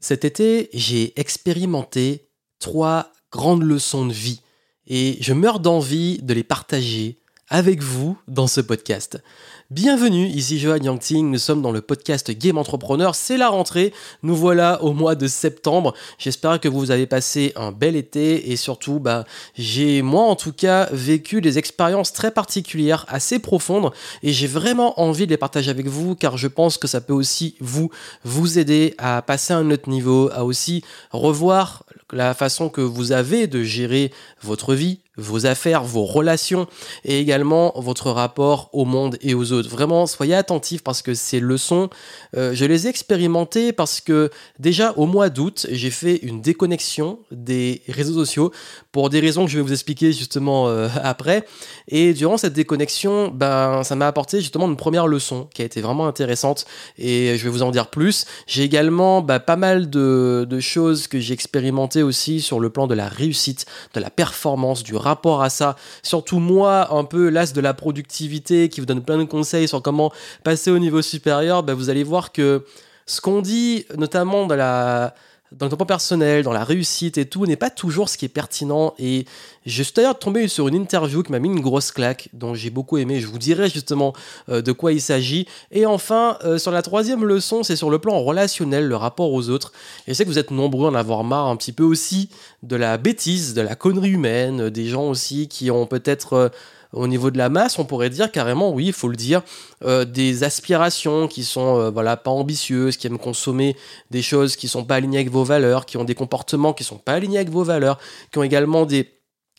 Cet été, j'ai expérimenté trois grandes leçons de vie et je meurs d'envie de les partager avec vous dans ce podcast. Bienvenue, ici Johan Yangting, nous sommes dans le podcast Game Entrepreneur, c'est la rentrée, nous voilà au mois de septembre, j'espère que vous avez passé un bel été et surtout, bah, j'ai moi en tout cas vécu des expériences très particulières, assez profondes et j'ai vraiment envie de les partager avec vous car je pense que ça peut aussi vous, vous aider à passer à un autre niveau, à aussi revoir la façon que vous avez de gérer votre vie, vos affaires, vos relations et également votre rapport au monde et aux autres. Vraiment, soyez attentifs parce que ces leçons, euh, je les ai expérimentées parce que déjà au mois d'août, j'ai fait une déconnexion des réseaux sociaux pour des raisons que je vais vous expliquer justement euh, après. Et durant cette déconnexion, ben, ça m'a apporté justement une première leçon qui a été vraiment intéressante et je vais vous en dire plus. J'ai également ben, pas mal de choses que j'ai expérimentées aussi sur le plan de la réussite, de la performance, du rapport à ça. Surtout moi, un peu l'as de la productivité qui vous donne plein de conseils sur comment passer au niveau supérieur, ben vous allez voir que ce qu'on dit, notamment dans la dans le développement personnel, dans la réussite et tout, n'est pas toujours ce qui est pertinent. Et je suis d'ailleurs tombé sur une interview qui m'a mis une grosse claque, dont j'ai beaucoup aimé. Je vous dirai justement euh, de quoi il s'agit. Et enfin, euh, sur la troisième leçon, c'est sur le plan relationnel, le rapport aux autres. Et je sais que vous êtes nombreux à en avoir marre un petit peu aussi de la bêtise, de la connerie humaine, des gens aussi qui ont peut-être... Euh, au niveau de la masse, on pourrait dire carrément, oui, il faut le dire, euh, des aspirations qui sont euh, pas ambitieuses, qui aiment consommer des choses qui sont pas alignées avec vos valeurs, qui ont des comportements qui sont pas alignés avec vos valeurs, qui ont également des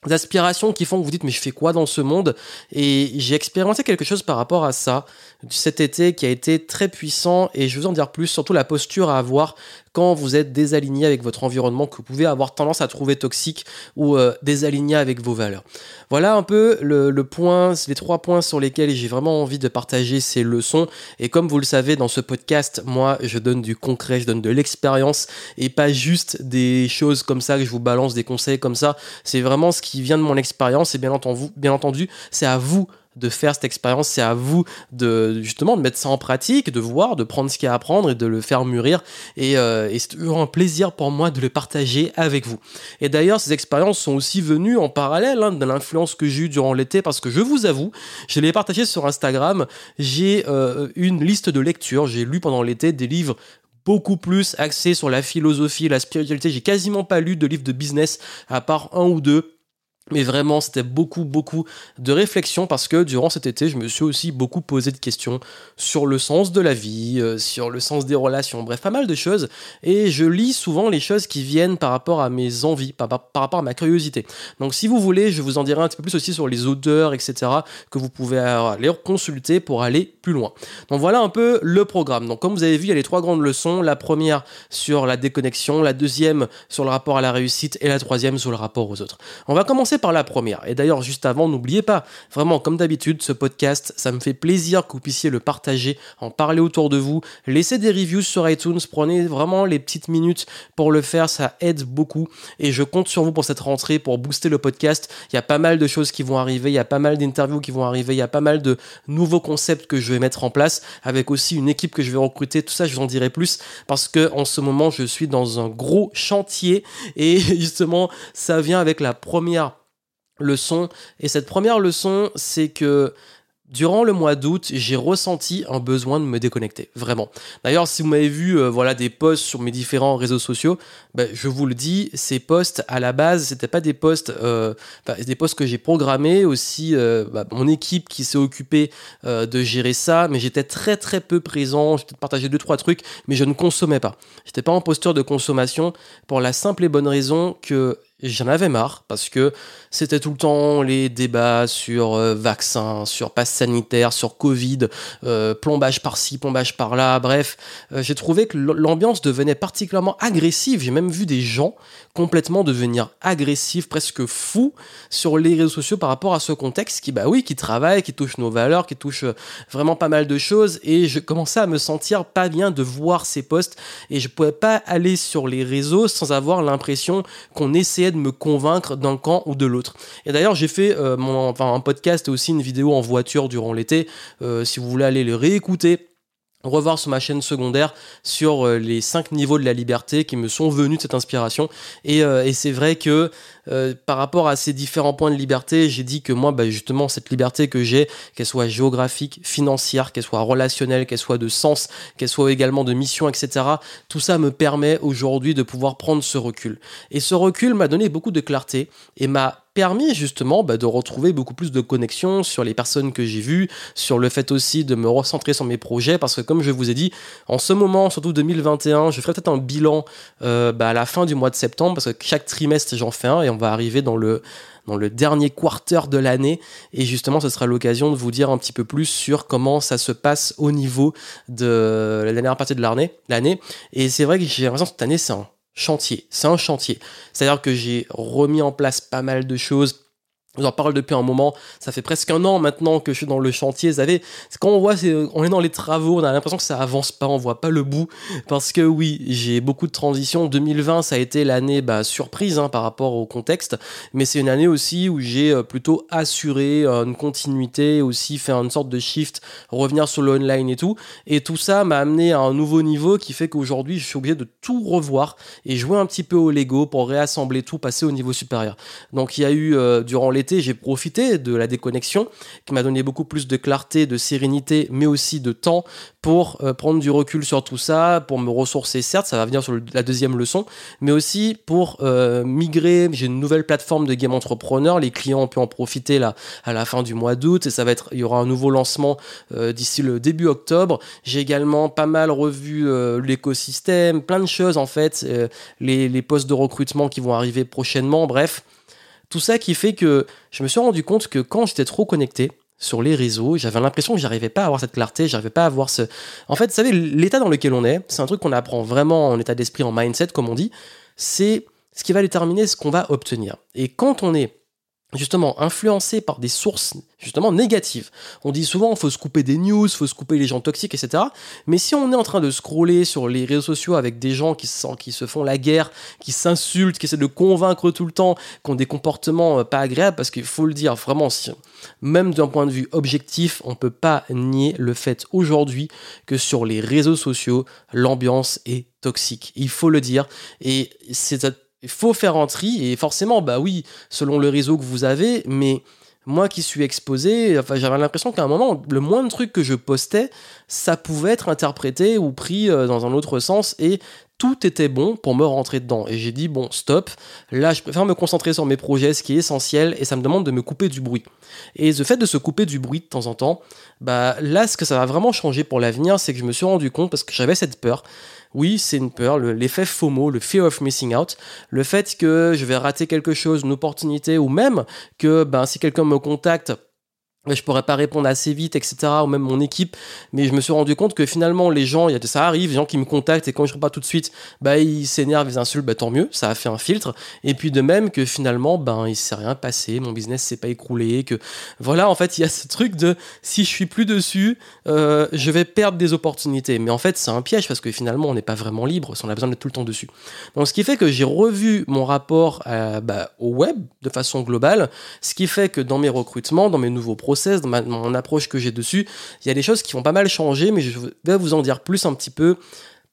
aspirations qui font que vous dites mais je fais quoi dans ce monde? Et j'ai expérimenté quelque chose par rapport à ça cet été qui a été très puissant et je vais vous en dire plus surtout la posture à avoir quand vous êtes désaligné avec votre environnement que vous pouvez avoir tendance à trouver toxique ou euh, désaligné avec vos valeurs. Voilà un peu le, le point, les trois points sur lesquels j'ai vraiment envie de partager ces leçons. Et comme vous le savez, dans ce podcast, moi, je donne du concret, je donne de l'expérience et pas juste des choses comme ça que je vous balance des conseils comme ça. C'est vraiment ce qui vient de mon expérience et bien entendu, bien entendu, c'est à vous de faire cette expérience, c'est à vous de justement de mettre ça en pratique, de voir, de prendre ce qu'il y a à apprendre et de le faire mûrir. Et, euh, et c'est toujours un plaisir pour moi de le partager avec vous. Et d'ailleurs, ces expériences sont aussi venues en parallèle hein, de l'influence que j'ai eue durant l'été, parce que je vous avoue, je l'ai partagé sur Instagram, j'ai euh, une liste de lectures, j'ai lu pendant l'été des livres beaucoup plus axés sur la philosophie, la spiritualité. J'ai quasiment pas lu de livres de business à part un ou deux mais vraiment, c'était beaucoup, beaucoup de réflexion parce que durant cet été, je me suis aussi beaucoup posé de questions sur le sens de la vie, euh, sur le sens des relations, bref, pas mal de choses. Et je lis souvent les choses qui viennent par rapport à mes envies, par, rapport à ma curiosité. Donc, si vous voulez, je vous en dirai un petit peu plus aussi sur les auteurs, etc., que vous pouvez aller consulter pour aller plus loin. Donc, voilà un peu le programme. Donc, comme vous avez vu, il y a les trois grandes leçons. La première sur la déconnexion, la deuxième sur le rapport à la réussite et la troisième sur le rapport aux autres. On va commencer par la première. Et d'ailleurs, juste avant, n'oubliez pas, vraiment, comme d'habitude, ce podcast, ça me fait plaisir que vous puissiez le partager, en parler autour de vous, laissez des reviews sur iTunes, prenez vraiment les petites minutes pour le faire, ça aide beaucoup. Et je compte sur vous pour cette rentrée, pour booster le podcast. Il y a pas mal de choses qui vont arriver, il y a pas mal d'interviews qui vont arriver, il y a pas mal de nouveaux concepts que je vais mettre en place, avec aussi une équipe que je vais recruter. Tout ça, je vous en dirai plus, parce que en ce moment, je suis dans un gros chantier, et justement, ça vient avec la première leçon. Et cette première leçon, c'est que Durant le mois d'août, j'ai ressenti un besoin de me déconnecter, vraiment. D'ailleurs, si vous m'avez vu euh, voilà, des posts sur mes différents réseaux sociaux, ben, je vous le dis, ces posts, à la base, c'était pas des posts, euh, des posts que j'ai programmés, aussi euh, bah, mon équipe qui s'est occupée de gérer ça, mais j'étais très très peu présent, j'ai partagé deux, trois trucs, mais je ne consommais pas. J'étais pas en posture de consommation pour la simple et bonne raison que j'en avais marre parce que c'était tout le temps les débats sur euh, vaccins, sur passe sanitaire, sur Covid, euh, plombage par-ci, plombage par-là, bref. Euh, j'ai trouvé que l'ambiance devenait particulièrement agressive. J'ai même vu des gens complètement devenir agressifs, presque fous sur les réseaux sociaux par rapport à ce contexte qui, bah oui, qui travaille, qui touche nos valeurs, qui touche vraiment pas mal de choses. Et je commençais à me sentir pas bien de voir ces posts et je pouvais pas aller sur les réseaux sans avoir l'impression qu'on essayait de me convaincre d'un camp ou de l'autre. Et d'ailleurs, j'ai fait euh, mon, enfin, un podcast et aussi une vidéo en voiture durant l'été. Euh, si vous voulez aller le réécouter, revoir sur ma chaîne secondaire sur euh, les cinq niveaux de la liberté qui me sont venus de cette inspiration. Et, euh, et c'est vrai que euh, par rapport à ces différents points de liberté, j'ai dit que moi, bah, justement, cette liberté que j'ai, qu'elle soit géographique, financière, qu'elle soit relationnelle, qu'elle soit de sens, qu'elle soit également de mission, etc., tout ça me permet aujourd'hui de pouvoir prendre ce recul. Et ce recul m'a donné beaucoup de clarté et m'a permis justement bah, de retrouver beaucoup plus de connexion sur les personnes que j'ai vues, sur le fait aussi de me recentrer sur mes projets, parce que comme je vous ai dit, en ce moment, surtout 2021, je ferai peut-être un bilan euh, bah, à la fin du mois de septembre, parce que chaque trimestre j'en fais un, et on va arriver dans le, dans le dernier quarter de l'année. Et justement, ce sera l'occasion de vous dire un petit peu plus sur comment ça se passe au niveau de la dernière partie de l'année. Et c'est vrai que j'ai l'impression que cette année, c'est un chantier. C'est un chantier. C'est-à-dire que j'ai remis en place pas mal de choses je en parle depuis un moment, ça fait presque un an maintenant que je suis dans le chantier, vous savez, quand on voit, on est dans les travaux, on a l'impression que ça avance pas, on voit pas le bout, parce que oui, j'ai beaucoup de transitions, 2020 ça a été l'année bah, surprise hein, par rapport au contexte, mais c'est une année aussi où j'ai euh, plutôt assuré euh, une continuité, aussi fait une sorte de shift, revenir sur le online et tout, et tout ça m'a amené à un nouveau niveau qui fait qu'aujourd'hui je suis obligé de tout revoir et jouer un petit peu au Lego pour réassembler tout, passer au niveau supérieur. Donc il y a eu euh, durant j'ai profité de la déconnexion qui m'a donné beaucoup plus de clarté, de sérénité, mais aussi de temps pour euh, prendre du recul sur tout ça, pour me ressourcer, certes, ça va venir sur la deuxième leçon, mais aussi pour euh, migrer. J'ai une nouvelle plateforme de game entrepreneur, les clients ont pu en profiter là à la fin du mois d'août et ça va être, il y aura un nouveau lancement euh, d'ici le début octobre. J'ai également pas mal revu l'écosystème, plein de choses en fait, les postes de recrutement qui vont arriver prochainement, bref. Tout ça qui fait que je me suis rendu compte que quand j'étais trop connecté sur les réseaux, j'avais l'impression que j'arrivais pas à avoir cette clarté, j'arrivais pas à avoir ce. En fait, vous savez, l'état dans lequel on est, c'est un truc qu'on apprend vraiment en état d'esprit, en mindset, comme on dit, c'est ce qui va déterminer ce qu'on va obtenir. Et quand on est justement influencé par des sources justement négatives. On dit souvent faut se couper des news, faut se couper les gens toxiques, etc. Mais si on est en train de scroller sur les réseaux sociaux avec des gens qui se, font la guerre, qui s'insultent, qui essaient de convaincre tout le temps, qui ont des comportements euh, pas agréables, parce qu'il faut le dire vraiment, même d'un point de vue objectif, on peut pas nier le fait aujourd'hui que sur les réseaux sociaux, l'ambiance est toxique. Il faut le dire. Et c'est il faut faire un tri et forcément, bah oui, selon le réseau que vous avez, mais moi qui suis exposé, j'avais l'impression qu'à un moment, le moindre truc que je postais, ça pouvait être interprété ou pris euh, dans un autre sens et tout était bon pour me rentrer dedans. Et j'ai dit, bon, stop, là, je préfère me concentrer sur mes projets, ce qui est essentiel, et ça me demande de me couper du bruit. Et ce fait de se couper du bruit de temps en temps, bah là, ce que ça va vraiment changer pour l'avenir, c'est que je me suis rendu compte, parce que j'avais cette peur, oui, c'est une peur, l'effet FOMO, le fear of missing out, le fait que je vais rater quelque chose, une opportunité, ou même que ben, si quelqu'un me contacte je pourrais pas répondre assez vite, etc. Ou même mon équipe. Mais je me suis rendu compte que finalement, les gens, ça arrive, les gens qui me contactent et quand je réponds pas tout de suite, bah, ils s'énervent, ils insultent, bah, tant mieux, ça a fait un filtre. Et puis de même que finalement, ben, il s'est rien passé, mon business s'est pas écroulé, que voilà, en fait, il y a ce truc de si je suis plus dessus, euh, je vais perdre des opportunités. Mais en fait, c'est un piège parce que finalement, on n'est pas vraiment libre si on a besoin d'être tout le temps dessus. Donc, ce qui fait que j'ai revu mon rapport bah, au web de façon globale, ce qui fait que dans mes recrutements, dans mes nouveaux process, dans, mon approche que j'ai dessus, il y a des choses qui vont pas mal changer, mais je vais vous en dire plus un petit peu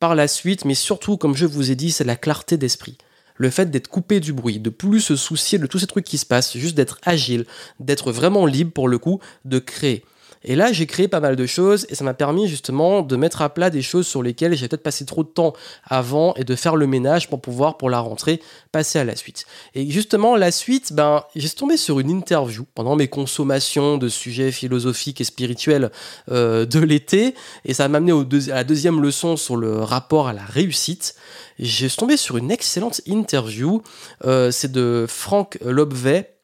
par la suite. Mais surtout, comme je vous ai dit, c'est la clarté d'esprit le fait d'être coupé du bruit, de plus se soucier de tous ces trucs qui se passent, juste d'être agile, d'être vraiment libre pour le coup, de créer. Et là, j'ai créé pas mal de choses et ça m'a permis justement de mettre à plat des choses sur lesquelles j'ai peut-être passé trop de temps avant et de faire le ménage pour pouvoir, pour la rentrée, passer à la suite. Et justement, la suite, ben, j'ai tombé sur une interview pendant mes consommations de sujets philosophiques et spirituels euh, de l'été et ça m'a amené à la deuxième leçon sur le rapport à la réussite. J'ai tombé sur une excellente interview. Euh, c'est de Franck Lobvet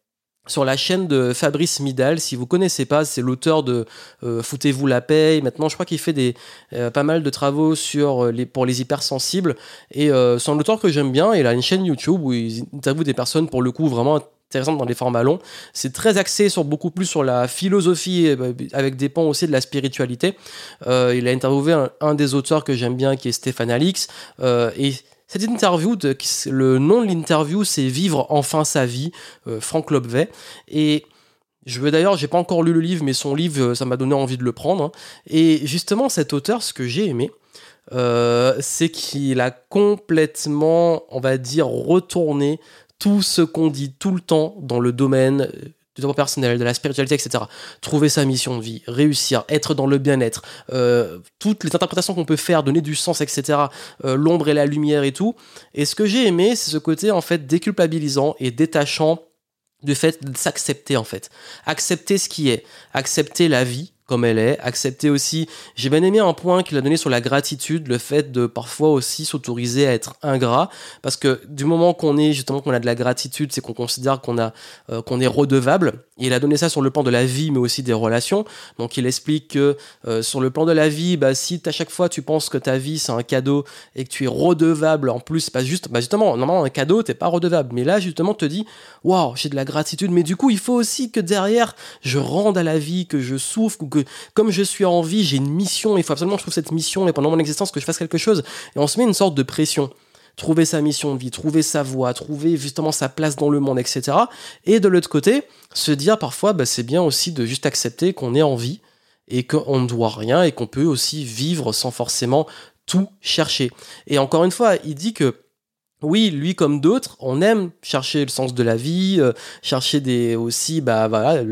sur la chaîne de Fabrice Midal. Si vous connaissez pas, c'est l'auteur de euh, Foutez-vous la paix. Maintenant, je crois qu'il fait des, euh, pas mal de travaux sur euh, pour les hypersensibles. Et c'est un auteur que j'aime bien. Il a une chaîne YouTube où il interviewe des personnes, pour le coup, vraiment intéressantes dans les formats longs. C'est très axé sur beaucoup plus sur la philosophie, avec des pans aussi de la spiritualité. il a interviewé un, des auteurs que j'aime bien, qui est Stéphane Alix. Cette interview, le nom de l'interview, c'est Vivre enfin sa vie, euh, Franck Lobvet. Et Je veux d'ailleurs, j'ai pas encore lu le livre, mais son livre, ça m'a donné envie de le prendre. hein. Et justement, cet auteur, ce que j'ai aimé, euh, c'est qu'il a complètement, on va dire, retourné tout ce qu'on dit tout le temps dans le domaine du développement personnel, de la spiritualité, etc. Trouver sa mission de vie, réussir, être dans le bien-être, euh, toutes les interprétations qu'on peut faire, donner du sens, etc. euh, L'ombre et la lumière et tout. Et ce que j'ai aimé, c'est ce côté en fait déculpabilisant et détachant du fait de s'accepter en fait. Accepter ce qui est, accepter la vie comme elle est, accepter aussi, j'ai bien aimé un point qu'il a donné sur la gratitude, le fait de parfois aussi s'autoriser à être ingrat, parce que du moment qu'on est justement qu'on a de la gratitude, c'est qu'on considère qu'on a euh, qu'on est redevable. Il a donné ça sur le plan de la vie, mais aussi des relations. Donc il explique que euh, sur le plan de la vie, bah, si à chaque fois tu penses que ta vie c'est un cadeau et que tu es redevable en plus, pas juste, bah justement, normalement un cadeau t'es pas redevable, mais là justement te dis, waouh, j'ai de la gratitude, mais du coup il faut aussi que derrière je rende à la vie, que je souffre, ou que comme je suis en vie, j'ai une mission, il faut absolument que je trouve cette mission et pendant mon existence que je fasse quelque chose. Et on se met une sorte de pression trouver sa mission de vie, trouver sa voie, trouver justement sa place dans le monde, etc. Et de l'autre côté, se dire parfois, bah, c'est bien aussi de juste accepter qu'on est en vie et qu'on ne doit rien et qu'on peut aussi vivre sans forcément tout chercher. Et encore une fois, il dit que oui, lui comme d'autres, on aime chercher le sens de la vie, euh, chercher des aussi bah voilà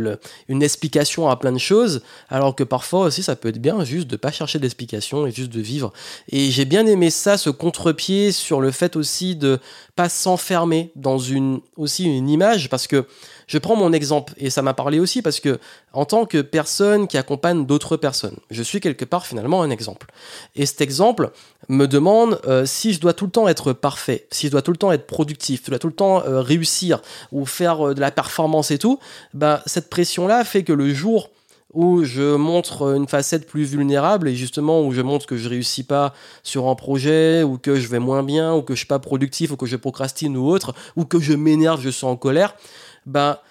une explication à plein de choses, alors que parfois aussi ça peut être bien juste de pas chercher d'explication et juste de vivre. Et j'ai bien aimé ça, ce contre-pied sur le fait aussi de pas s'enfermer dans une aussi une image, parce que je prends mon exemple et ça m'a parlé aussi parce que en tant que personne qui accompagne d'autres personnes, je suis quelque part finalement un exemple. Et cet exemple me demande euh, si je dois tout le temps être parfait, si je dois tout le temps être productif, je dois tout le temps euh, réussir ou faire euh, de la performance et tout, bah, cette pression-là fait que le jour où je montre une facette plus vulnérable et justement où je montre que je réussis pas sur un projet ou que je vais moins bien ou que je suis pas productif ou que je procrastine ou autre ou que je m'énerve, je suis en colère, bah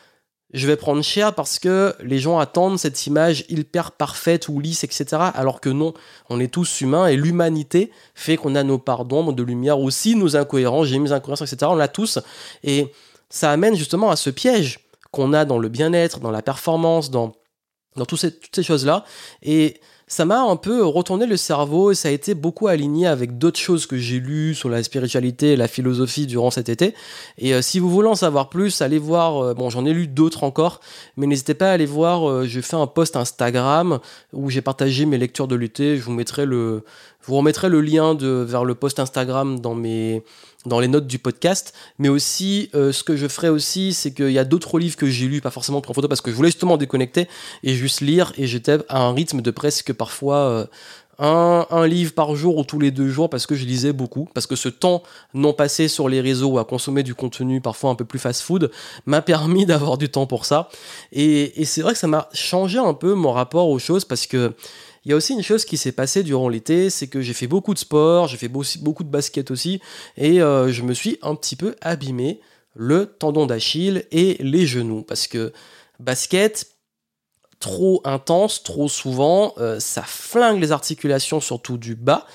je vais prendre cher parce que les gens attendent cette image hyper parfaite ou lisse, etc. Alors que non, on est tous humains et l'humanité fait qu'on a nos parts d'ombre, de lumière aussi, nos incohérences, j'ai mes incohérences, etc. On l'a tous. Et ça amène justement à ce piège qu'on a dans le bien-être, dans la performance, dans, dans toutes ces choses-là. Et ça m'a un peu retourné le cerveau et ça a été beaucoup aligné avec d'autres choses que j'ai lues sur la spiritualité et la philosophie durant cet été. Et euh, si vous voulez en savoir plus, allez voir, euh, bon j'en ai lu d'autres encore, mais n'hésitez pas à aller voir, euh, j'ai fait un post Instagram où j'ai partagé mes lectures de l'été, je vous mettrai le, je vous remettrai le lien vers le post Instagram dans mes dans les notes du podcast, mais aussi euh, ce que je ferai aussi, c'est qu'il y a d'autres livres que j'ai lus, pas forcément pris en photo, parce que je voulais justement déconnecter et juste lire, et j'étais à un rythme de presque parfois euh, un, un livre par jour ou tous les deux jours, parce que je lisais beaucoup, parce que ce temps non passé sur les réseaux à consommer du contenu parfois un peu plus fast-food m'a permis d'avoir du temps pour ça, et, et c'est vrai que ça m'a changé un peu mon rapport aux choses, parce que il y a aussi une chose qui s'est passée durant l'été, c'est que j'ai fait beaucoup de sport, j'ai fait beaucoup de basket aussi, et euh, je me suis un petit peu abîmé le tendon d'Achille et les genoux, parce que basket, trop intense, trop souvent, euh, ça flingue les articulations, surtout du bas.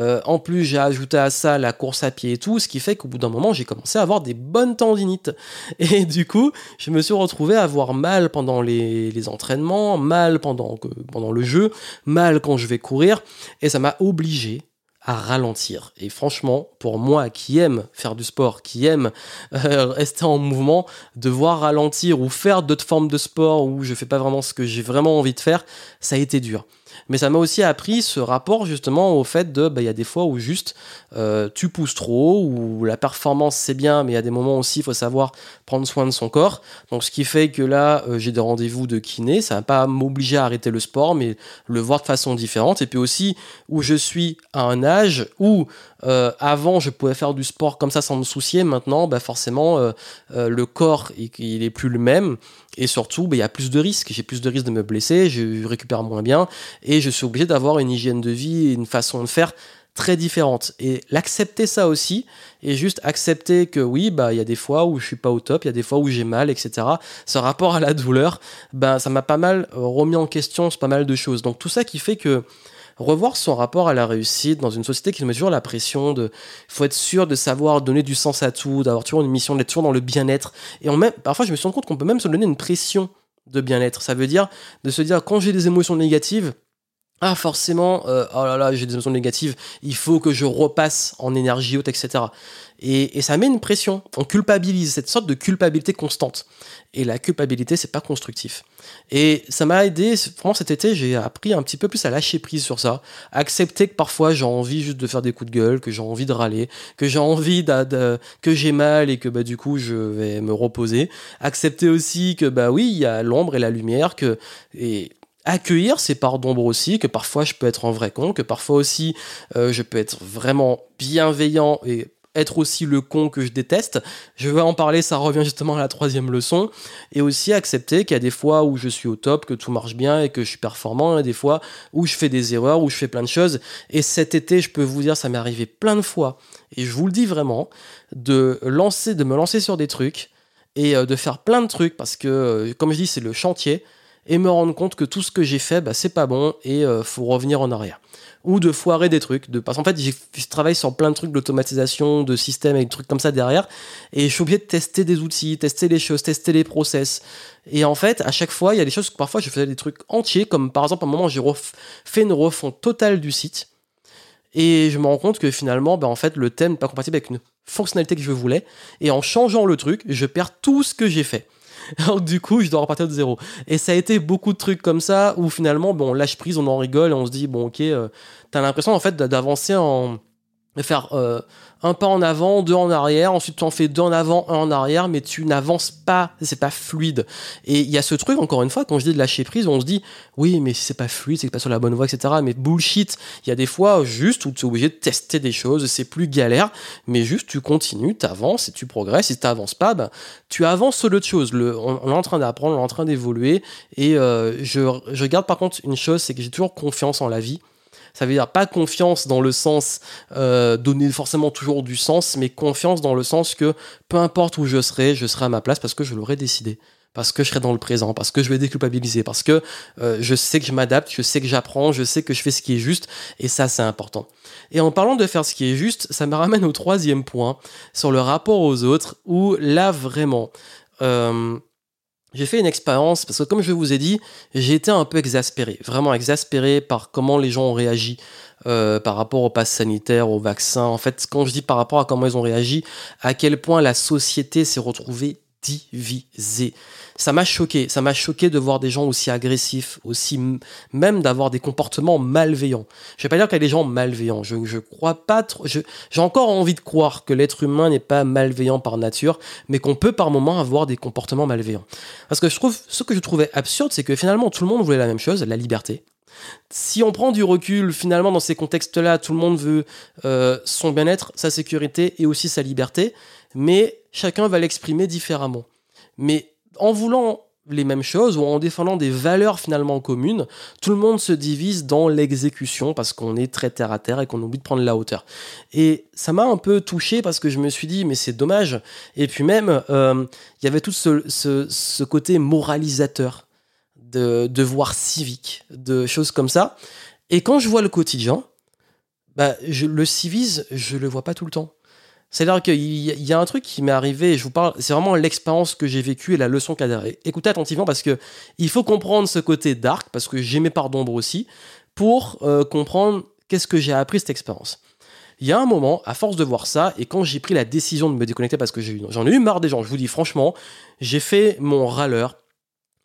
Euh, en plus, j'ai ajouté à ça la course à pied et tout, ce qui fait qu'au bout d'un moment, j'ai commencé à avoir des bonnes tendinites. Et du coup, je me suis retrouvé à avoir mal pendant les, entraînements, mal pendant, pendant le jeu, mal quand je vais courir, et ça m'a obligé à ralentir. Et franchement, pour moi qui aime faire du sport, qui aime euh, rester en mouvement, devoir ralentir ou faire d'autres formes de sport où je fais pas vraiment ce que j'ai vraiment envie de faire, ça a été dur. Mais ça m'a aussi appris ce rapport justement au fait de, bah, il y a des fois où juste euh, tu pousses trop, ou la performance c'est bien, mais il y a des moments aussi, il faut savoir prendre soin de son corps. Donc ce qui fait que là, euh, j'ai des rendez-vous de kiné, ça va pas m'obliger à arrêter le sport, mais le voir de façon différente. Et puis aussi où je suis à un âge où euh, avant je pouvais faire du sport comme ça sans me soucier, maintenant bah, forcément le corps il, il est plus le même. Et surtout, bah, il y a plus de risques. J'ai plus de risques de me blesser, je récupère moins bien, et je suis obligé d'avoir une hygiène de vie et une façon de faire très différente. Et l'accepter ça aussi, et juste accepter que oui, bah il y a des fois où je suis pas au top, il y a des fois où j'ai mal, etc. Ce rapport à la douleur, ben ça m'a pas mal euh, remis en question pas mal de choses. Donc tout ça qui fait que revoir son rapport à la réussite dans une société qui toujours la pression de faut être sûr de savoir donner du sens à tout, d'avoir toujours une mission, d'être toujours dans le bien-être. Et parfois je me suis rendu compte qu'on peut même se donner une pression de bien-être. Ça veut dire de se dire quand j'ai des émotions négatives, ah forcément, euh, oh là là, j'ai des émotions négatives, il faut que je repasse en énergie haute, etc. Et, ça met une pression, on culpabilise, cette sorte de culpabilité constante. Et la culpabilité, c'est pas constructif. Et ça m'a aidé, vraiment cet été, j'ai appris un petit peu plus à lâcher prise sur ça, accepter que parfois j'ai envie juste de faire des coups de gueule, que j'ai envie de râler, que j'ai envie de, que j'ai mal et que bah du coup je vais me reposer. Accepter aussi que bah oui, il y a l'ombre et la lumière, que et accueillir ces parts d'ombre aussi, que parfois je peux être un vrai con, que parfois aussi euh, je peux être vraiment bienveillant et être aussi le con que je déteste. Je vais en parler, ça revient justement à la troisième leçon. Et aussi accepter qu'il y a des fois où je suis au top, que tout marche bien et que je suis performant, et des fois où je fais des erreurs, où je fais plein de choses. Et cet été, je peux vous dire, ça m'est arrivé plein de fois, et je vous le dis vraiment, de lancer, de me lancer sur des trucs et euh, de faire plein de trucs parce que, euh, comme je dis, c'est le chantier et me rendre compte que tout ce que j'ai fait, bah, c'est pas bon et euh, faut revenir en arrière. Ou de foirer des trucs. De... Parce qu'en fait, je travaille sur plein de trucs d'automatisation, de systèmes et des trucs comme ça derrière. Et je suis obligé de tester des outils, tester les choses, tester les process. Et en fait, à chaque fois, il y a des choses que parfois je faisais des trucs entiers, comme par exemple, à un moment, j'ai fait une refonte totale du site. Et je me rends compte que finalement, bah, en fait, le thème n'est pas compatible avec une fonctionnalité que je voulais. Et en changeant le truc, je perds tout ce que j'ai fait. Du coup, je dois repartir de zéro. Et ça a été beaucoup de trucs comme ça où finalement, bon, on lâche prise, on en rigole et on se dit, bon, ok, euh, t'as l'impression en fait d'avancer en. Faire euh, un pas en avant, deux en arrière, ensuite tu en fais deux en avant, un en arrière, mais tu n'avances pas, c'est pas fluide. Et il y a ce truc, encore une fois, quand je dis de lâcher prise, on se dit, oui, mais si c'est pas fluide, c'est pas sur la bonne voie, etc. Mais bullshit, il y a des fois juste où tu es obligé de tester des choses, c'est plus galère, mais juste tu continues, tu avances et tu progresses. Si tu n'avances pas, ben, tu avances sur l'autre chose. Le, on, est en train d'apprendre, on est en train d'évoluer. Et euh, je, je garde par contre une chose, c'est que j'ai toujours confiance en la vie. Ça veut dire pas confiance dans le sens euh, donner forcément toujours du sens, mais confiance dans le sens que peu importe où je serai, je serai à ma place parce que je l'aurai décidé parce que je serai dans le présent, parce que je vais déculpabiliser, parce que euh, je sais que je m'adapte, je sais que j'apprends, je sais que je fais ce qui est juste, et ça c'est important. Et en parlant de faire ce qui est juste, ça me ramène au troisième point, sur le rapport aux autres, où là vraiment, euh, j'ai fait une expérience parce que comme je vous ai dit, j'ai été un peu exaspéré, vraiment exaspéré par comment les gens ont réagi euh, par rapport au pass sanitaire, au vaccin. En fait, quand je dis par rapport à comment ils ont réagi, à quel point la société s'est retrouvée divisée ça m'a choqué. Ça m'a choqué de voir des gens aussi agressifs, aussi même d'avoir des comportements malveillants. Je vais pas dire qu'il y a des gens malveillants. Je, je crois pas trop. J'ai encore envie de croire que l'être humain n'est pas malveillant par nature, mais qu'on peut par moments avoir des comportements malveillants. Parce que je trouve, ce que je trouvais absurde, c'est que finalement tout le monde voulait la même chose, la liberté. Si on prend du recul, finalement, dans ces contextes-là, tout le monde veut euh, son bien-être, sa sécurité et aussi sa liberté, mais chacun va l'exprimer différemment. Mais en voulant les mêmes choses ou en défendant des valeurs finalement communes, tout le monde se divise dans l'exécution parce qu'on est très terre à terre et qu'on oublie de prendre la hauteur. Et ça m'a un peu touché parce que je me suis dit mais c'est dommage. Et puis même euh, il y avait tout ce, côté moralisateur de devoir civique, de choses comme ça. Et quand je vois le quotidien, bah, le civisme, je le vois pas tout le temps. C'est-à-dire qu'il y, a un truc qui m'est arrivé, je vous parle, c'est vraiment l'expérience que j'ai vécue et la leçon qu'il y a Écoutez attentivement parce que il faut comprendre ce côté dark, parce que j'ai mes parts d'ombre aussi, pour euh, comprendre qu'est-ce que j'ai appris cette expérience. Il y a un moment, à force de voir ça, et quand j'ai pris la décision de me déconnecter parce que j'en ai eu marre des gens, je vous dis franchement, j'ai fait mon râleur,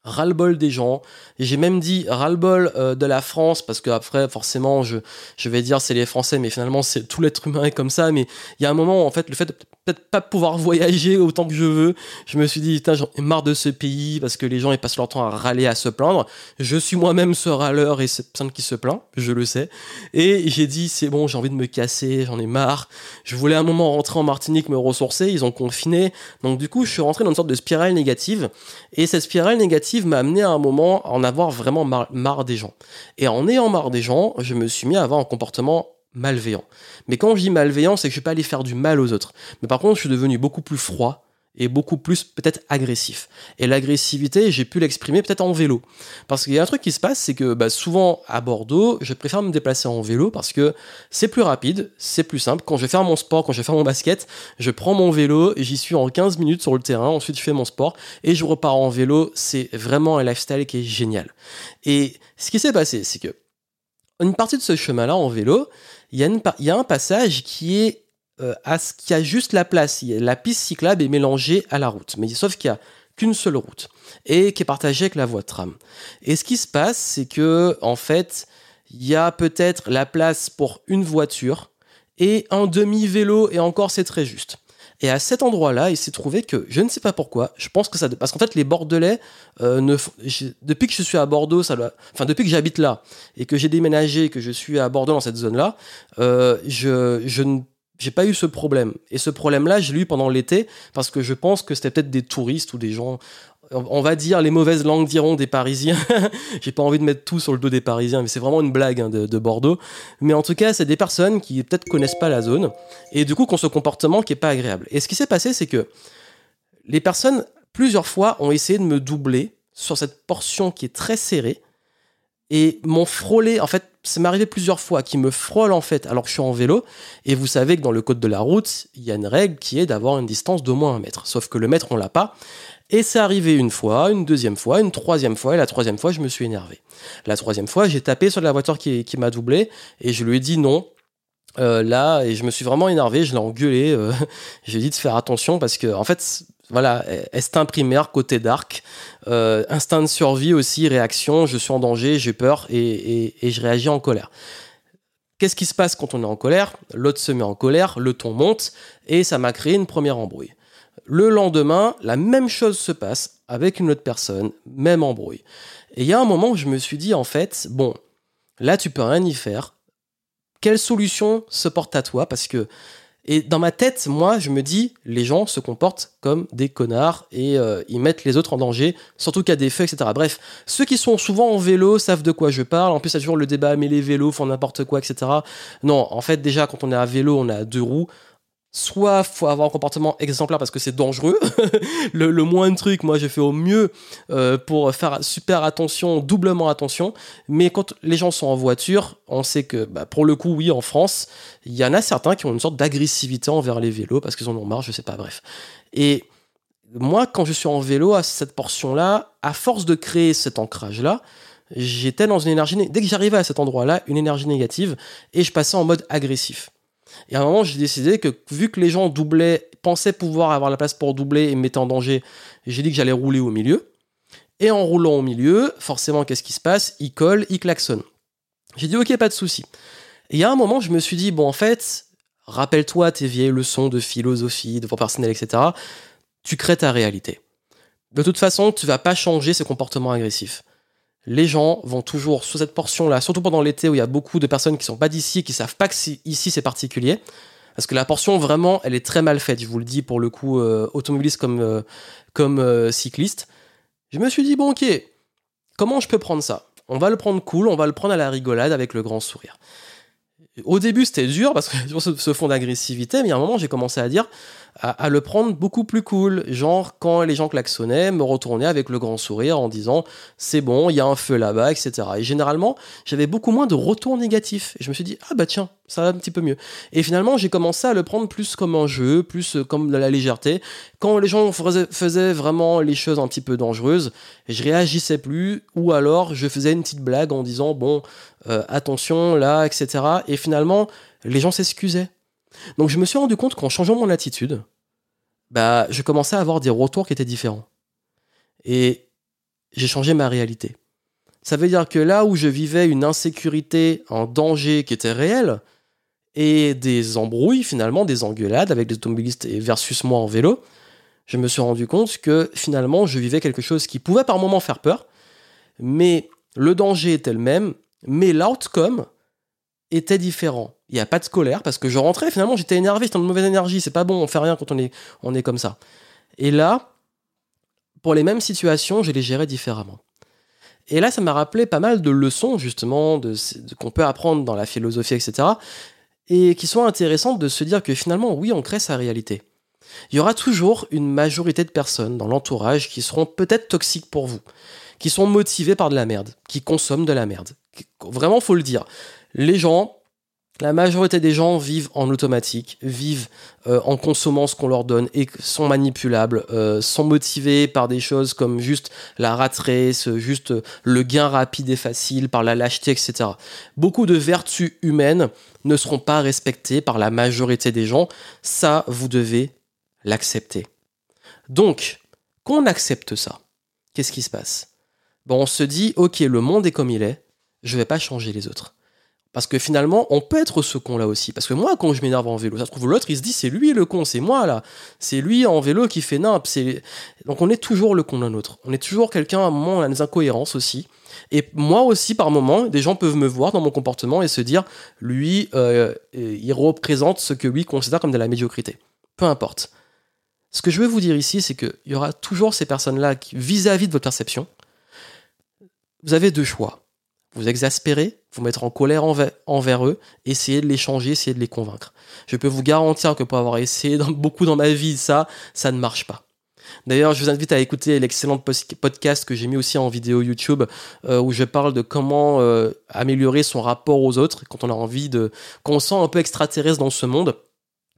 ras-le-bol des gens. Et j'ai même dit ras-le-bol euh, de la France, parce que après, forcément, je, je vais dire c'est les Français, mais finalement, c'est tout l'être humain est comme ça. Mais il y a un moment, en fait, le fait peut-être pas pouvoir voyager autant que je veux. Je me suis dit, putain, j'en ai marre de ce pays parce que les gens ils passent leur temps à râler, à se plaindre. Je suis moi-même ce râleur et cette personne qui se plaint, je le sais. Et j'ai dit, c'est bon, j'ai envie de me casser, j'en ai marre. Je voulais un moment rentrer en Martinique, me ressourcer, ils ont confiné. Donc du coup, je suis rentré dans une sorte de spirale négative. Et cette spirale négative m'a amené à un moment à en avoir vraiment marre des gens. Et en ayant marre des gens, je me suis mis à avoir un comportement malveillant. Mais quand je dis malveillant, c'est que je suis pas allé faire du mal aux autres. Mais par contre, je suis devenu beaucoup plus froid et beaucoup plus peut-être agressif. Et l'agressivité, j'ai pu l'exprimer peut-être en vélo. Parce qu'il y a un truc qui se passe, c'est que bah, souvent à Bordeaux, je préfère me déplacer en vélo parce que c'est plus rapide, c'est plus simple. Quand je vais faire mon sport, quand je vais faire mon basket, je prends mon vélo, j'y suis en 15 minutes sur le terrain, ensuite je fais mon sport et je repars en vélo. C'est vraiment un lifestyle qui est génial. Et ce qui s'est passé, c'est que une partie de ce chemin-là en vélo, il y, a un passage qui est euh, à ce a juste la place. La piste cyclable est mélangée à la route, mais sauf qu'il y a qu'une seule route et qui est partagée avec la voie de tram. Et ce qui se passe, c'est que en fait, il y a peut-être la place pour une voiture et un demi-vélo, et encore c'est très juste. Et à cet endroit-là, il s'est trouvé que, je ne sais pas pourquoi, je pense que ça... Parce qu'en fait, les Bordelais, euh, ne, depuis que je suis à Bordeaux, ça enfin depuis que j'habite là, et que j'ai déménagé, que je suis à Bordeaux dans cette zone-là, euh, je, je pas eu ce problème. Et ce problème-là, je l'ai eu pendant l'été parce que je pense que c'était peut-être des touristes ou des gens, on va dire, les mauvaises langues diront des Parisiens. j'ai pas envie de mettre tout sur le dos des Parisiens, mais c'est vraiment une blague hein, de, Bordeaux. Mais en tout cas, c'est des personnes qui peut-être connaissent pas la zone et du coup qui ont ce comportement qui est pas agréable. Et ce qui s'est passé, c'est que les personnes, plusieurs fois, ont essayé de me doubler sur cette portion qui est très serrée et m'ont frôlé. En fait, ça m'est arrivé plusieurs fois qui me frôlent en fait alors que je suis en vélo. Et vous savez que dans le code de la route, il y a une règle qui est d'avoir une distance d'au moins un mètre. Sauf que le mètre, on l'a pas. Et c'est arrivé une fois, une deuxième fois, une troisième fois, et la troisième fois, je me suis énervé. La troisième fois, j'ai tapé sur la voiture qui, m'a doublé, et je lui ai dit non, euh, là, et je me suis vraiment énervé, je l'ai engueulé, euh, j'ai dit de faire attention parce que, en fait, voilà, instinct primaire, côté dark, euh, instinct de survie aussi, réaction, je suis en danger, j'ai peur et, je réagis en colère. Qu'est-ce qui se passe quand on est en colère? L'autre se met en colère, le ton monte et ça m'a créé une première embrouille. Le lendemain, la même chose se passe avec une autre personne, même embrouille. Et il y a un moment où je me suis dit, en fait, bon, là tu peux rien y faire. Quelle solution se porte à toi? Parce que et dans ma tête, moi, je me dis, les gens se comportent comme des connards et euh, ils mettent les autres en danger, surtout qu'il y a des feux, etc. Bref, ceux qui sont souvent en vélo savent de quoi je parle. En plus, il y a toujours le débat, mais les vélos font n'importe quoi, etc. Non, en fait, déjà, quand on est à vélo, on a deux roues soit faut avoir un comportement exemplaire parce que c'est dangereux. le, moins de trucs, moi je fais au mieux euh, pour faire super attention, doublement attention. Mais quand les gens sont en voiture, on sait que bah, pour le coup, oui, en France, il y en a certains qui ont une sorte d'agressivité envers les vélos parce qu'ils en ont marre, je sais pas, bref. Et moi, quand je suis en vélo à cette portion-là, à force de créer cet ancrage-là, j'étais dans une énergie, dès que j'arrivais à cet endroit-là, une énergie négative et je passais en mode agressif. Et à un moment, j'ai décidé que vu que les gens doublaient, pensaient pouvoir avoir la place pour doubler et me mettaient en danger, j'ai dit que j'allais rouler au milieu. Et en roulant au milieu, forcément, qu'est-ce qui se passe? Ils collent, ils klaxonnent. J'ai dit, ok, pas de souci. Et a un moment, je me suis dit, bon, en fait, rappelle-toi tes vieilles leçons de philosophie, de personnel, etc. Tu crées ta réalité. De toute façon, tu vas pas changer ce comportement agressif les gens vont toujours sous cette portion-là, surtout pendant l'été où il y a beaucoup de personnes qui sont pas d'ici, qui savent pas que ici c'est particulier. Parce que la portion vraiment, elle est très mal faite. Je vous le dis pour le coup, euh, automobiliste comme, euh, comme euh, cycliste. Je me suis dit bon ok, comment je peux prendre ça? On va le prendre cool, on va le prendre à la rigolade avec le grand sourire. Au début, c'était dur parce que sur ce, fond d'agressivité, mais à un moment, j'ai commencé à dire à, le prendre beaucoup plus cool. Genre, quand les gens klaxonnaient, me retourner avec le grand sourire en disant c'est bon, il y a un feu là-bas, etc. Et généralement, j'avais beaucoup moins de retours négatifs. Et je me suis dit ah bah tiens, ça va un petit peu mieux. Et finalement, j'ai commencé à le prendre plus comme un jeu, plus euh, comme de la légèreté. Quand les gens faisaient vraiment les choses un petit peu dangereuses, je réagissais plus, ou alors je faisais une petite blague en disant bon, euh, attention là, etc. Et finalement, les gens s'excusaient. Donc je me suis rendu compte qu'en changeant mon attitude, bah, je commençais à avoir des retours qui étaient différents. Et j'ai changé ma réalité. Ça veut dire que là où je vivais une insécurité, un danger qui était réel, et des embrouilles finalement, des engueulades avec des automobilistes versus moi en vélo, je me suis rendu compte que finalement je vivais quelque chose qui pouvait par moments faire peur, mais le danger était le même, mais l'outcome était différent. Il n'y a pas de colère parce que je rentrais, finalement, j'étais énervé, j'étais en mauvaise énergie, c'est pas bon, on fait rien quand on est, on est comme ça. Et là, pour les mêmes situations, je les gérais différemment. Et là, ça m'a rappelé pas mal de leçons, justement, de, qu'on peut apprendre dans la philosophie, etc. Et qui sont intéressantes de se dire que finalement, oui, on crée sa réalité. Il y aura toujours une majorité de personnes dans l'entourage qui seront peut-être toxiques pour vous, qui sont motivées par de la merde, qui consomment de la merde. Vraiment, faut le dire. Les gens, la majorité des gens vivent en automatique, vivent euh, en consommant ce qu'on leur donne et sont manipulables, euh, sont motivés par des choses comme juste la rat juste le gain rapide et facile, par la lâcheté, etc. Beaucoup de vertus humaines ne seront pas respectées par la majorité des gens. Ça, vous devez l'accepter. Donc, qu'on accepte ça, qu'est-ce qui se passe? Bon, on se dit, ok, le monde est comme il est, je vais pas changer les autres. Parce que finalement, on peut être ce con là aussi. Parce que moi, quand je m'énerve en vélo, ça se trouve l'autre, il se dit c'est lui le con, c'est moi là. C'est lui en vélo qui fait nimp. Donc on est toujours le con d'un autre. On est toujours quelqu'un, à un moment, on a des incohérences aussi. Et moi aussi, par moment, des gens peuvent me voir dans mon comportement et se dire lui, euh, il représente ce que lui considère comme de la médiocrité. Peu importe. Ce que je veux vous dire ici, c'est qu'il y aura toujours ces personnes-là qui, vis-à-vis de votre perception, vous avez deux choix. Vous exaspérer, vous mettre en colère envers, eux, essayer de les changer, essayer de les convaincre. Je peux vous garantir que pour avoir essayé beaucoup dans ma vie ça, ça ne marche pas. D'ailleurs, je vous invite à écouter l'excellent podcast que j'ai mis aussi en vidéo YouTube, euh, où je parle de comment euh, améliorer son rapport aux autres quand on a envie de, quand on sent un peu extraterrestre dans ce monde.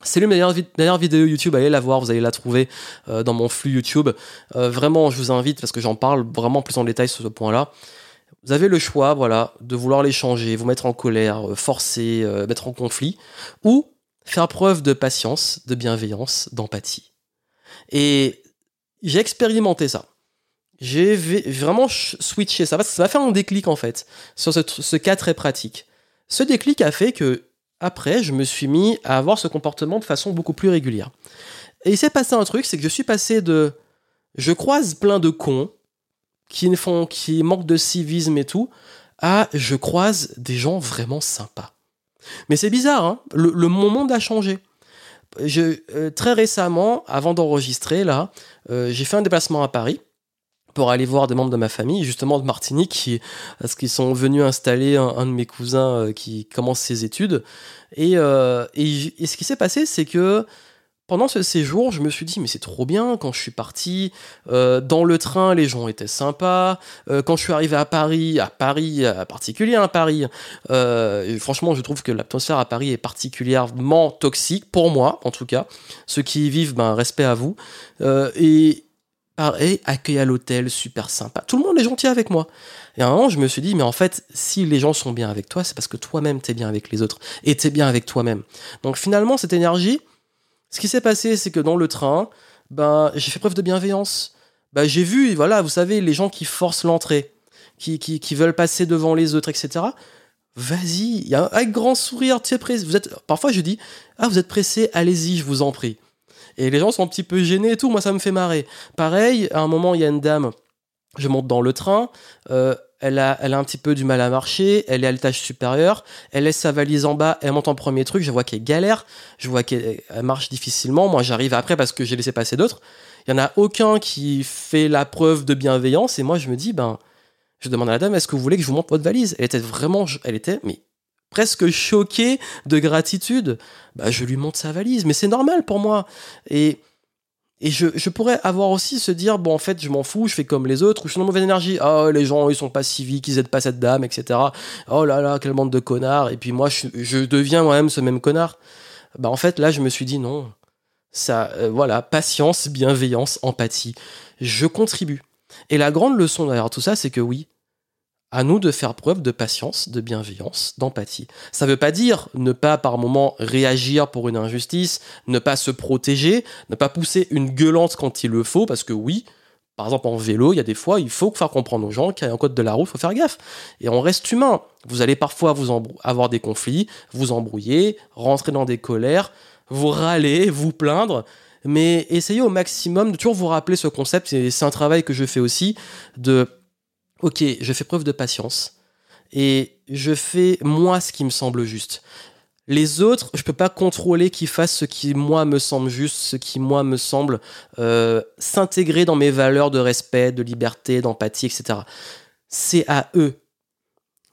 C'est l'une des dernières, vidéos YouTube, allez la voir, vous allez la trouver euh, dans mon flux YouTube. Vraiment, je vous invite, parce que j'en parle vraiment plus en détail sur ce point-là. Vous avez le choix, voilà, de vouloir les changer, vous mettre en colère, euh, forcer, mettre en conflit, ou faire preuve de patience, de bienveillance, d'empathie. Et j'ai expérimenté ça. J'ai vraiment switché ça. Ça m'a fait un déclic, en fait, sur ce, ce cas très pratique. Ce déclic a fait que après, je me suis mis à avoir ce comportement de façon beaucoup plus régulière. Et il s'est passé un truc, c'est que je suis passé de je croise plein de cons qui font qui manquent de civisme et tout à je croise des gens vraiment sympas. Mais c'est bizarre, hein le, mon monde a changé. Euh, très récemment, avant d'enregistrer là, euh, j'ai fait un déplacement à Paris pour aller voir des membres de ma famille, justement de Martinique, parce qu'ils sont venus installer un, de mes cousins euh, qui commence ses études. Et, et, ce qui s'est passé, c'est que pendant ce séjour, je me suis dit, mais c'est trop bien, quand je suis parti, euh, dans le train, les gens étaient sympas, quand je suis arrivé à Paris, à Paris, à particulier à Paris, franchement, je trouve que l'atmosphère à Paris est particulièrement toxique, pour moi, en tout cas. Ceux qui y vivent, ben, respect à vous. et, et accueil à l'hôtel, super sympa. Tout le monde est gentil avec moi. Et à un moment, je me suis dit, mais en fait, si les gens sont bien avec toi, c'est parce que toi-même, t'es bien avec les autres. Et t'es bien avec toi-même. Donc finalement, cette énergie, ce qui s'est passé, c'est que dans le train, ben, j'ai fait preuve de bienveillance. Ben, j'ai vu, voilà, vous savez, les gens qui forcent l'entrée, qui, qui, qui veulent passer devant les autres, etc. Vas-y, il y a un, grand sourire, tu pressé. Vous êtes, parfois, je dis, ah, vous êtes pressé, allez-y, je vous en prie. Et les gens sont un petit peu gênés et tout. Moi, ça me fait marrer. Pareil, à un moment, il y a une dame. Je monte dans le train. Euh, elle a, un petit peu du mal à marcher, elle est à l'étage supérieur, elle laisse sa valise en bas, elle monte en premier truc, je vois qu'elle galère, je vois qu'elle marche difficilement, moi j'arrive après parce que j'ai laissé passer d'autres. Il y en a aucun qui fait la preuve de bienveillance et moi je me dis ben je demande à la dame est-ce que vous voulez que je vous montre votre valise? Elle était vraiment elle était mais presque choqué de gratitude, bah, je lui montre sa valise. Mais c'est normal pour moi. Et, et je, pourrais avoir aussi se dire, bon, en fait, je m'en fous, je fais comme les autres, ou je suis dans mauvaise énergie. Oh, les gens, ils sont pas civiques, ils aident pas cette dame, etc. Oh là là, quelle bande de connards. Et puis moi, je, deviens moi-même ce même connard. Bah, en fait, là, je me suis dit, non. Ça, euh, voilà, patience, bienveillance, empathie. Je contribue. Et la grande leçon derrière tout ça, c'est que oui, à nous de faire preuve de patience, de bienveillance, d'empathie. Ça ne veut pas dire ne pas par moment réagir pour une injustice, ne pas se protéger, ne pas pousser une gueulante quand il le faut, parce que oui, par exemple en vélo, il y a des fois, il faut faire comprendre aux gens qu'il y a un code de la route, il faut faire gaffe. Et on reste humain. Vous allez parfois vous avoir des conflits, vous embrouiller, rentrer dans des colères, vous râler, vous plaindre mais essayez au maximum de toujours vous rappeler ce concept, c'est un travail que je fais aussi, de ok, je fais preuve de patience et je fais moi ce qui me semble juste. Les autres, je peux pas contrôler qu'ils fassent ce qui moi me semble juste, ce qui moi me semble euh, s'intégrer dans mes valeurs de respect, de liberté, d'empathie, etc. C'est à eux,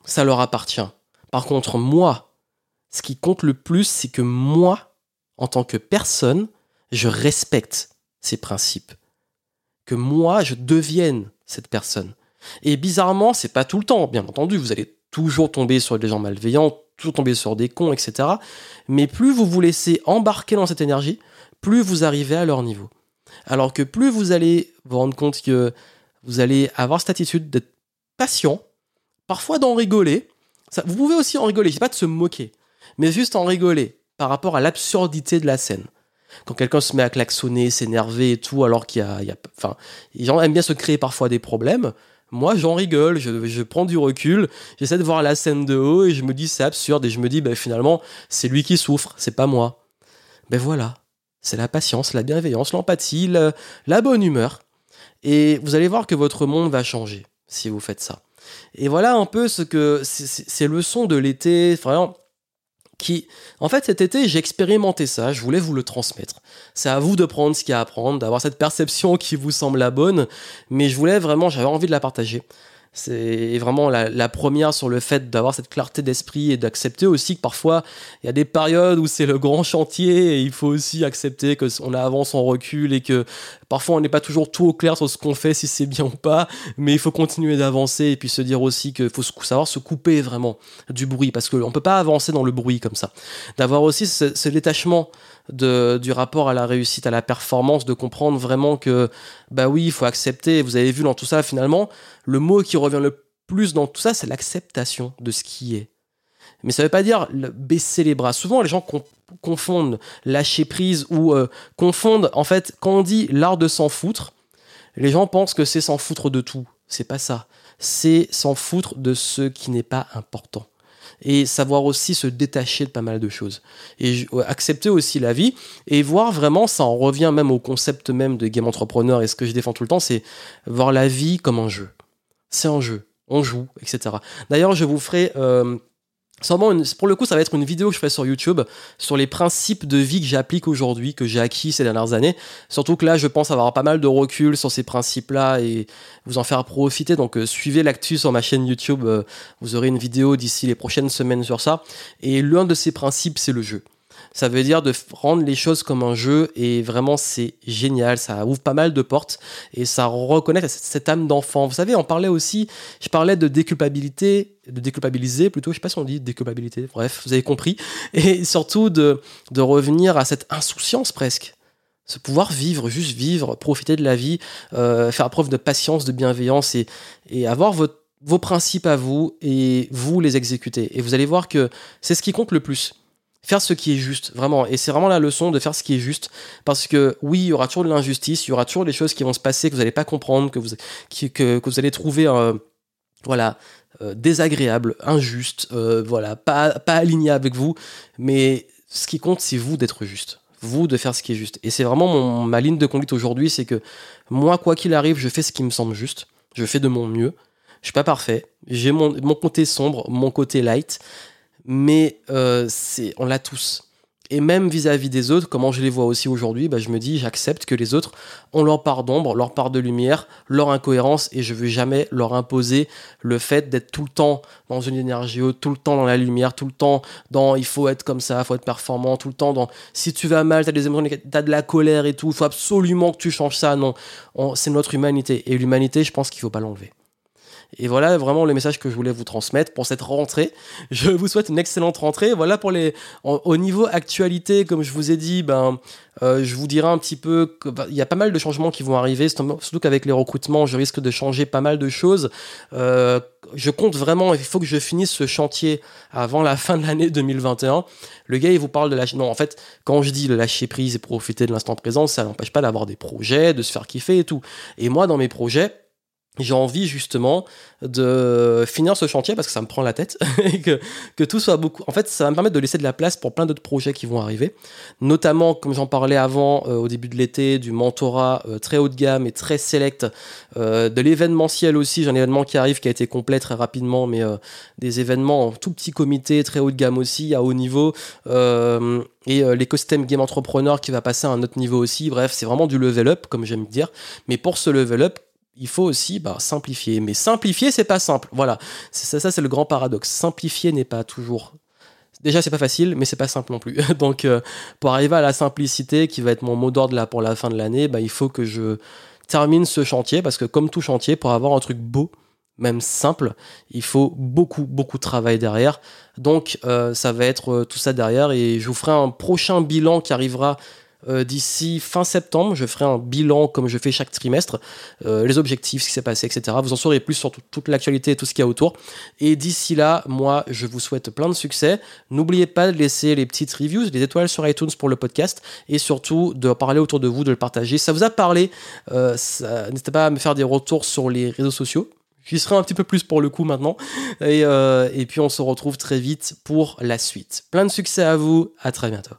ça leur appartient. Par contre, moi, ce qui compte le plus, c'est que moi, en tant que personne, je respecte ces principes. Que moi, je devienne cette personne. Et bizarrement, c'est pas tout le temps, bien entendu, vous allez toujours tomber sur des gens malveillants, toujours tomber sur des cons, etc. Mais plus vous vous laissez embarquer dans cette énergie, plus vous arrivez à leur niveau. Alors que plus vous allez vous rendre compte que vous allez avoir cette attitude d'être patient, parfois d'en rigoler. vous pouvez aussi en rigoler, c'est pas de se moquer, mais juste en rigoler par rapport à l'absurdité de la scène. Quand quelqu'un se met à klaxonner, s'énerver et tout, alors qu'il y a, Enfin, les gens bien se créer parfois des problèmes. Moi, j'en rigole, je, prends du recul, j'essaie de voir la scène de haut et je me dis c'est absurde et je me dis ben, finalement c'est lui qui souffre, c'est pas moi. Ben voilà, c'est la patience, la bienveillance, l'empathie, la bonne humeur. Et vous allez voir que votre monde va changer si vous faites ça. Et voilà un peu ce que ces leçons de l'été, vraiment, qui, en fait, cet été, j'ai expérimenté ça, je voulais vous le transmettre. C'est à vous de prendre ce qu'il y a à prendre, d'avoir cette perception qui vous semble la bonne, mais je voulais vraiment, j'avais envie de la partager. C'est vraiment la, première sur le fait d'avoir cette clarté d'esprit et d'accepter aussi que parfois il y a des périodes où c'est le grand chantier et il faut aussi accepter qu'on avance en recul et que parfois on n'est pas toujours tout au clair sur ce qu'on fait, si c'est bien ou pas, mais il faut continuer d'avancer et puis se dire aussi qu'il faut savoir se couper vraiment du bruit parce qu'on ne peut pas avancer dans le bruit comme ça. D'avoir aussi ce détachement du rapport à la réussite, à la performance, de comprendre vraiment que, bah oui, il faut accepter. Vous avez vu dans tout ça, finalement, le mot qui revient le plus dans tout ça, c'est l'acceptation de ce qui est. Mais ça ne veut pas dire baisser les bras. Souvent, les gens confondent lâcher prise ou euh, confondent, en fait, quand on dit l'art de s'en foutre, les gens pensent que c'est s'en foutre de tout. C'est pas ça. C'est s'en foutre de ce qui n'est pas important et savoir aussi se détacher de pas mal de choses. Et accepter aussi la vie et voir vraiment, ça en revient même au concept même de game entrepreneur et ce que je défends tout le temps, c'est voir la vie comme un jeu. C'est un jeu, on joue, etc. D'ailleurs, je vous ferai euh, pour le coup, ça va être une vidéo que je fais sur YouTube sur les principes de vie que j'applique aujourd'hui, que j'ai acquis ces dernières années. Surtout que là, je pense avoir pas mal de recul sur ces principes-là et vous en faire profiter. Donc, euh, suivez l'actu sur ma chaîne YouTube. Euh, vous aurez une vidéo d'ici les prochaines semaines sur ça. Et l'un de ces principes, c'est le jeu. Ça veut dire de rendre les choses comme un jeu et vraiment c'est génial. Ça ouvre pas mal de portes et ça reconnaît cette âme d'enfant. Vous savez, on parlait aussi, je parlais de déculpabilité, de déculpabiliser plutôt, je sais pas si on dit déculpabilité, bref, vous avez compris. Et surtout de, de revenir à cette insouciance presque ce pouvoir vivre, juste vivre, profiter de la vie, euh, faire preuve de patience, de bienveillance et, et avoir vos principes à vous et vous les exécuter. Et vous allez voir que c'est ce qui compte le plus faire ce qui est juste, vraiment. Et c'est vraiment la leçon de faire ce qui est juste. Parce que oui, il y aura toujours de l'injustice, il y aura toujours des choses qui vont se passer que vous n'allez pas comprendre, que vous, que, vous allez trouver, euh, voilà, euh, désagréable, injuste, euh, voilà, pas, pas aligné avec vous. Mais ce qui compte, c'est vous d'être juste. Vous de faire ce qui est juste. Et c'est vraiment mon, ma ligne de conduite aujourd'hui, c'est que moi, quoi qu'il arrive, je fais ce qui me semble juste. Je fais de mon mieux. Je suis pas parfait. J'ai mon, mon côté sombre, mon côté light mais euh, c'est, on l'a tous. Et même vis-à-vis des autres, comment je les vois aussi aujourd'hui, bah, je me dis, j'accepte que les autres ont leur part d'ombre, leur part de lumière, leur incohérence, et je veux jamais leur imposer le fait d'être tout le temps dans une énergie haute, tout le temps dans la lumière, tout le temps dans il faut être comme ça, faut être performant, tout le temps dans si tu vas mal, tu as des émotions, tu as de la colère et tout, il faut absolument que tu changes ça. Non, c'est notre humanité. Et l'humanité, je pense qu'il faut pas l'enlever. Et voilà vraiment le message que je voulais vous transmettre pour cette rentrée. Je vous souhaite une excellente rentrée. Voilà pour les. au niveau actualité, comme je vous ai dit, ben, euh, je vous dirai un petit peu qu'il bah, y a pas mal de changements qui vont arriver, surtout qu'avec les recrutements, je risque de changer pas mal de choses. Euh, je compte vraiment, il faut que je finisse ce chantier avant la fin de l'année 2021. Le gars, il vous parle de lâcher. Non, en fait, quand je dis lâcher prise et profiter de l'instant présent, ça n'empêche pas d'avoir des projets, de se faire kiffer et tout. Et moi, dans mes projets, j'ai envie justement de finir ce chantier parce que ça me prend la tête et que, tout soit beaucoup. En fait, ça va me permettre de laisser de la place pour plein d'autres projets qui vont arriver, notamment, comme j'en parlais avant, euh, au début de l'été, du mentorat euh, très haut de gamme et très select, euh, de l'événementiel aussi. J'ai un événement qui arrive qui a été complet très rapidement, mais des événements en tout petit comité, très haut de gamme aussi, à haut niveau. et l'écosystème game entrepreneur qui va passer à un autre niveau aussi. Bref, c'est vraiment du level up, comme j'aime dire. Mais pour ce level up, il faut aussi bah, simplifier. Mais simplifier, c'est pas simple. Voilà, ça, c'est le grand paradoxe. Simplifier n'est pas toujours. Déjà, c'est pas facile, mais c'est pas simple non plus. Donc, euh, pour arriver à la simplicité, qui va être mon mot d'ordre là pour la fin de l'année, bah, il faut que je termine ce chantier, parce que comme tout chantier, pour avoir un truc beau, même simple, il faut beaucoup, beaucoup de travail derrière. Donc, euh, ça va être euh, tout ça derrière, et je vous ferai un prochain bilan qui arrivera euh, d'ici fin septembre, je ferai un bilan comme je fais chaque trimestre, euh, les objectifs, ce qui s'est passé, etc. Vous en saurez plus sur toute l'actualité et tout ce qu'il y a autour. Et d'ici là, moi, je vous souhaite plein de succès. N'oubliez pas de laisser les petites reviews, les étoiles sur iTunes pour le podcast et surtout de parler autour de vous, de le partager. Ça vous a parlé, euh, n'hésitez pas à me faire des retours sur les réseaux sociaux. J'y serai un petit peu plus pour le coup maintenant. Et, et puis on se retrouve très vite pour la suite. Plein de succès à vous, à très bientôt.